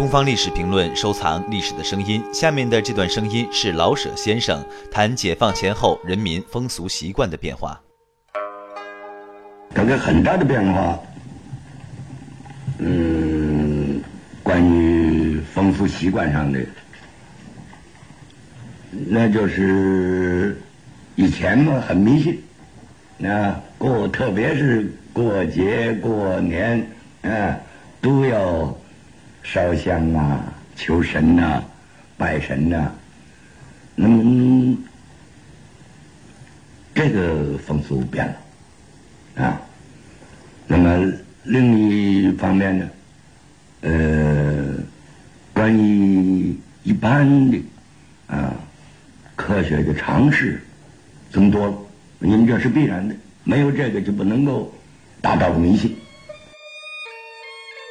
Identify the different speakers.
Speaker 1: 东方历史评论收藏历史的声音，下面的这段声音是老舍先生谈解放前后人民风俗习惯的变化。
Speaker 2: 这个很大的变化，嗯，关于风俗习惯上的，那就是以前嘛很迷信，那过特别是过节过年，啊，都要烧香啊、求神呐、拜神呐。那么这个风俗变了。啊，那么另一方面呢，呃，关于一般的啊科学的常识增多了，因为这是必然的，没有这个就不能够达到迷信。